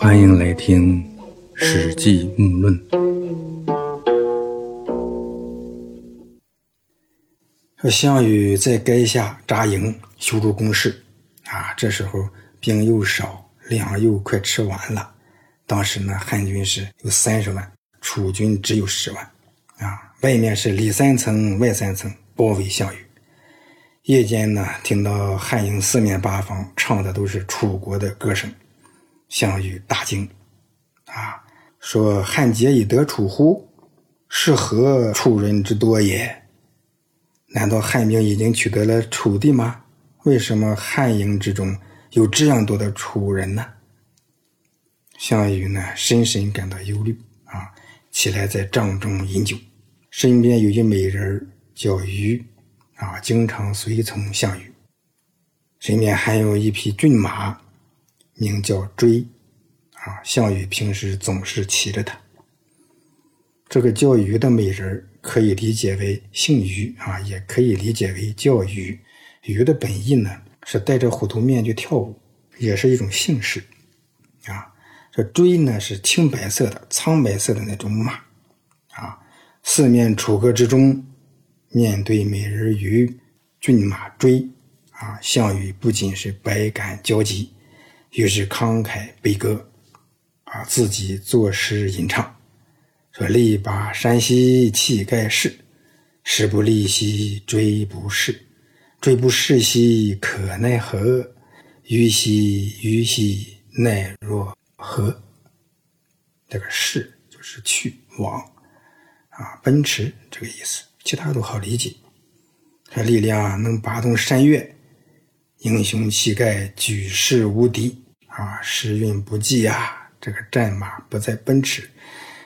欢迎来听《史记·木论》。说项羽在垓下扎营，修筑工事。啊，这时候兵又少，粮又快吃完了。当时呢，汉军是有三十万，楚军只有十万。啊，外面是里三层外三层包围项羽。夜间呢，听到汉营四面八方唱的都是楚国的歌声，项羽大惊，啊，说：“汉杰以得楚乎？是何楚人之多也？难道汉兵已经取得了楚地吗？为什么汉营之中有这样多的楚人呢？”项羽呢，深深感到忧虑，啊，起来在帐中饮酒，身边有一美人叫虞。啊，经常随从项羽，身边还有一匹骏马，名叫追。啊，项羽平时总是骑着它。这个叫鱼的美人可以理解为姓鱼啊，也可以理解为叫鱼。鱼的本意呢是戴着虎头面具跳舞，也是一种姓氏。啊，这追呢是青白色的、苍白色的那种马。啊，四面楚歌之中。面对美人鱼，骏马追，啊，项羽不仅是百感交集，于是慷慨悲歌，啊，自己作诗吟唱，说：“力拔山兮气盖世，时不利兮骓不逝，骓不逝兮可奈何？虞兮虞兮奈若何？”这个“逝”就是去往，啊，奔驰这个意思。其他都好理解，这力量能拔动山岳，英雄气概举世无敌啊！时运不济呀，这个战马不再奔驰，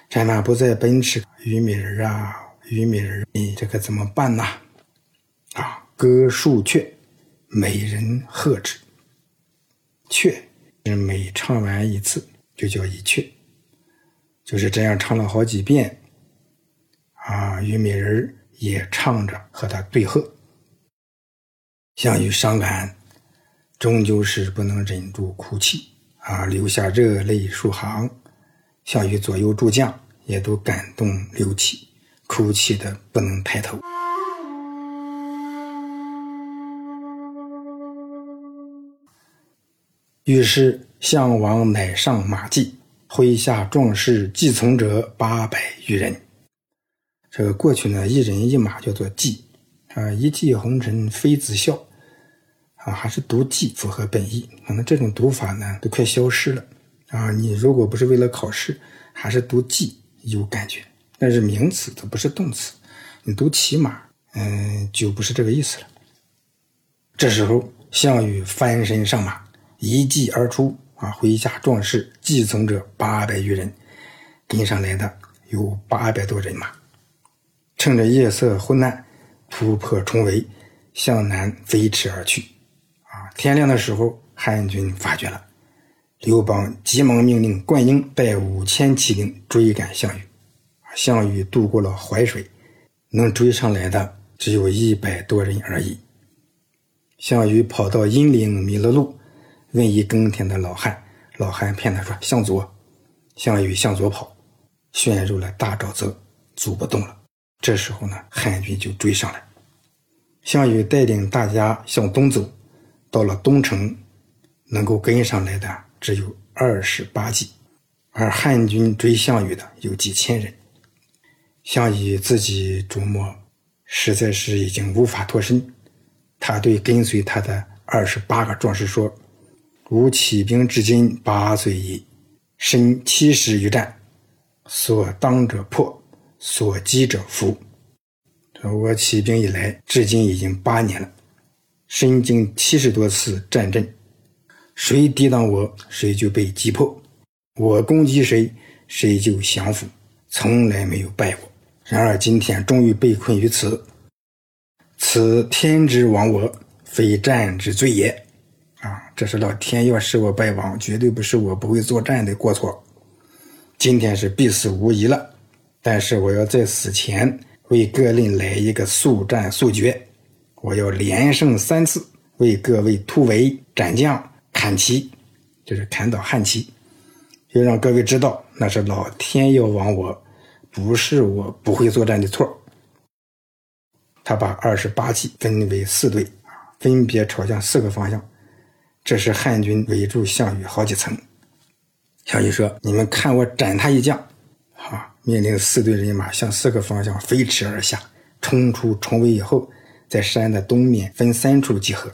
战马不再奔驰，虞美人啊，虞美人，你这可怎么办呢？啊，歌数阙，美人和之。阙是每唱完一次就叫一阙，就是这样唱了好几遍啊，虞美人。也唱着和他对喝，项羽伤感，终究是不能忍住哭泣啊，流下热泪数行。项羽左右诸将也都感动流涕，哭泣的不能抬头。于是项王乃上马骑，麾下壮士继从者八百余人。这个过去呢，一人一马叫做“骑”，啊，一骑红尘妃子笑，啊，还是读“骑”符合本意。可能这种读法呢，都快消失了，啊，你如果不是为了考试，还是读“骑”有感觉，那是名词，它不是动词。你读“骑马”，嗯，就不是这个意思了。这时候，项羽翻身上马，一骑而出，啊，麾下壮士继从者八百余人，跟上来的有八百多人马。趁着夜色昏暗，突破重围，向南飞驰而去。天亮的时候，汉军发觉了，刘邦急忙命令灌婴带五千骑兵追赶项羽。项羽渡过了淮水，能追上来的只有一百多人而已。项羽跑到阴陵迷了路，问一耕田的老汉，老汉骗他说向左。项羽向左跑，陷入了大沼泽，走不动了。这时候呢，汉军就追上来。项羽带领大家向东走，到了东城，能够跟上来的只有二十八骑，而汉军追项羽的有几千人。项羽自己琢磨，实在是已经无法脱身。他对跟随他的二十八个壮士说：“吾起兵至今八岁矣，身七十余战，所当者破。”所击者服。我起兵以来，至今已经八年了，身经七十多次战阵，谁抵挡我，谁就被击破；我攻击谁，谁就降服，从来没有败过。然而今天终于被困于此，此天之亡我，非战之罪也。啊，这是老天要使我败亡，绝对不是我不会作战的过错。今天是必死无疑了。但是我要在死前为各令来一个速战速决，我要连胜三次，为各位突围斩将砍旗，就是砍倒汉旗，要让各位知道，那是老天要亡我，不是我不会作战的错。他把二十八骑分为四队，分别朝向四个方向。这时汉军围住项羽好几层。项羽说：“你们看我斩他一将！”啊，命令四队人马向四个方向飞驰而下，冲出重围以后，在山的东面分三处集合。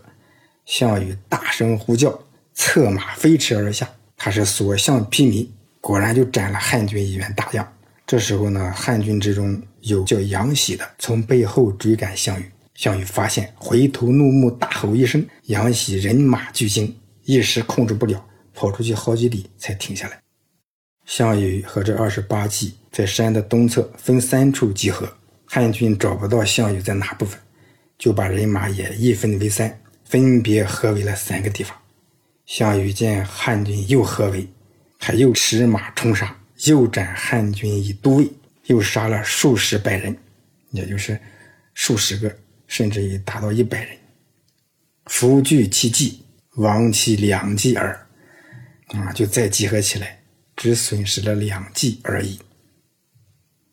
项羽大声呼叫，策马飞驰而下。他是所向披靡，果然就斩了汉军一员大将。这时候呢，汉军之中有叫杨喜的，从背后追赶项羽。项羽发现，回头怒目，大吼一声，杨喜人马俱惊，一时控制不了，跑出去好几里才停下来。项羽和这二十八骑在山的东侧分三处集合，汉军找不到项羽在哪部分，就把人马也一分为三，分别合围了三个地方。项羽见汉军又合围，他又驰马冲杀。又斩汉军一都尉，又杀了数十百人，也就是数十个，甚至于达到一百人。夫聚其计，亡其两计耳。啊，就再集合起来，只损失了两计而已。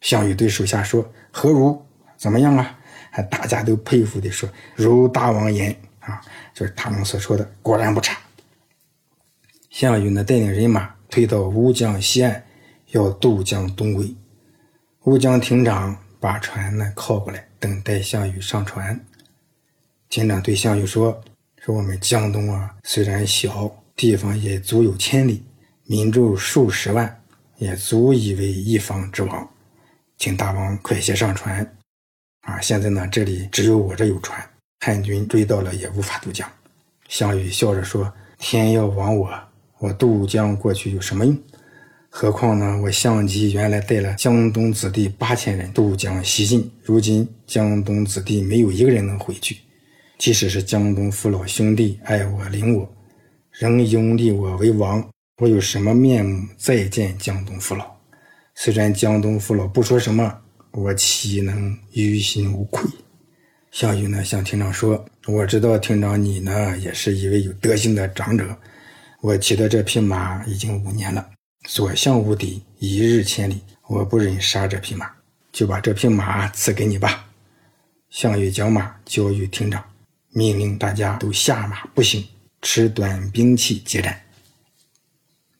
项羽对手下说：“何如？怎么样啊？”还大家都佩服的说：“如大王言啊，就是他们所说的，果然不差。”项羽呢，带领人马退到乌江西岸。要渡江东归，乌江亭长把船呢靠过来，等待项羽上船。亭长对项羽说：“说我们江东啊，虽然小，地方也足有千里，民众数十万，也足以为一方之王。请大王快些上船。啊，现在呢，这里只有我这有船，汉军追到了也无法渡江。”项羽笑着说：“天要亡我，我渡江过去有什么用？”何况呢？我项籍原来带了江东子弟八千人渡江西进，如今江东子弟没有一个人能回去。即使是江东父老兄弟爱我领我，仍拥立我为王，我有什么面目再见江东父老？虽然江东父老不说什么，我岂能于心无愧？项羽呢，向亭长说：“我知道亭长你呢，也是一位有德行的长者。我骑的这匹马已经五年了。”所向无敌，一日千里。我不忍杀这匹马，就把这匹马赐给你吧。项羽将马交与亭长，命令大家都下马步行，持短兵器接战。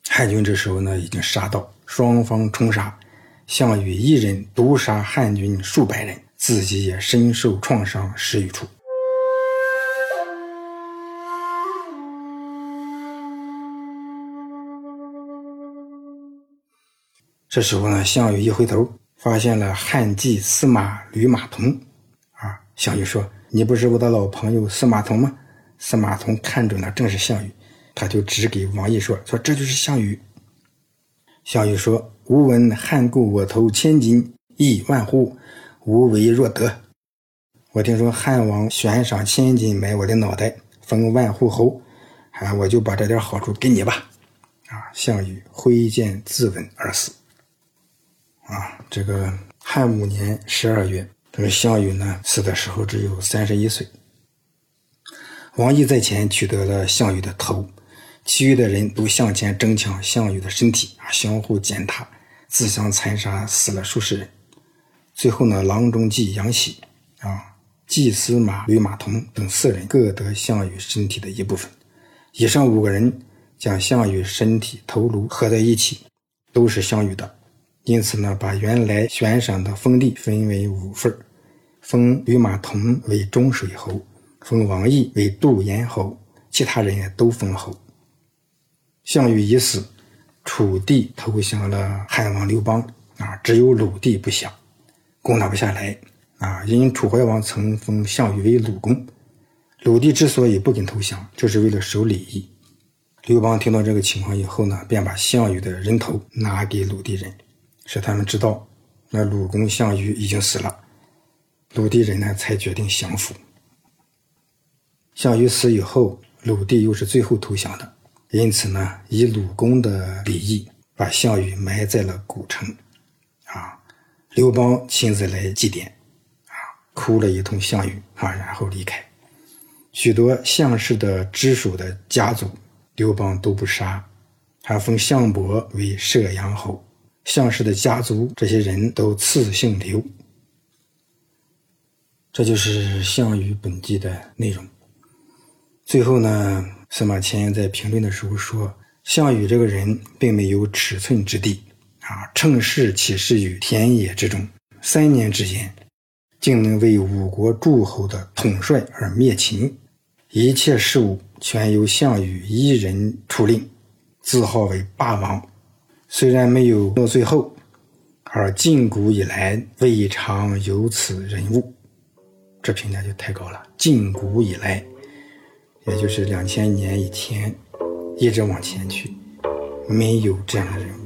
汉军这时候呢，已经杀到，双方冲杀，项羽一人毒杀汉军数百人，自己也身受创伤十余处。这时候呢，项羽一回头，发现了汉季司马吕马童。啊，项羽说：“你不是我的老朋友司马童吗？”司马童看准了，正是项羽，他就指给王毅说：“说这就是项羽。”项羽说：“吾闻汉购我头千金，亿万户，无为若得。我听说汉王悬赏千金买我的脑袋，封万户侯，啊，我就把这点好处给你吧。”啊，项羽挥剑自刎而死。啊，这个汉五年十二月，这个项羽呢死的时候只有三十一岁。王毅在前取得了项羽的头，其余的人都向前争抢项羽的身体啊，相互践踏，自相残杀，死了数十人。最后呢，郎中计杨喜啊，季司马吕马童等四人各得项羽身体的一部分。以上五个人将项羽身体头颅合在一起，都是项羽的。因此呢，把原来悬赏的封地分为五份封吕马童为中水侯，封王毅为杜延侯，其他人也都封侯。项羽已死，楚地投降了汉王刘邦啊，只有鲁地不降，攻打不下来啊。因楚怀王曾封项羽为鲁公，鲁地之所以不肯投降，就是为了守礼义。刘邦听到这个情况以后呢，便把项羽的人头拿给鲁地人。使他们知道，那鲁公项羽已经死了，鲁地人呢才决定降服。项羽死以后，鲁地又是最后投降的，因此呢，以鲁公的礼仪，把项羽埋在了古城。啊，刘邦亲自来祭奠，啊，哭了一通项羽，啊，然后离开。许多项氏的直属的家族，刘邦都不杀，还封项伯为射阳侯。项氏的家族这些人都赐姓刘。这就是项羽本纪的内容。最后呢，司马迁在评论的时候说，项羽这个人并没有尺寸之地，啊，乘势起事于田野之中，三年之间，竟能为五国诸侯的统帅而灭秦，一切事务全由项羽一人出令，自号为霸王。虽然没有到最后，而近古以来未尝有此人物。这评价就太高了。近古以来，也就是两千年以前，一直往前去，没有这样的人物。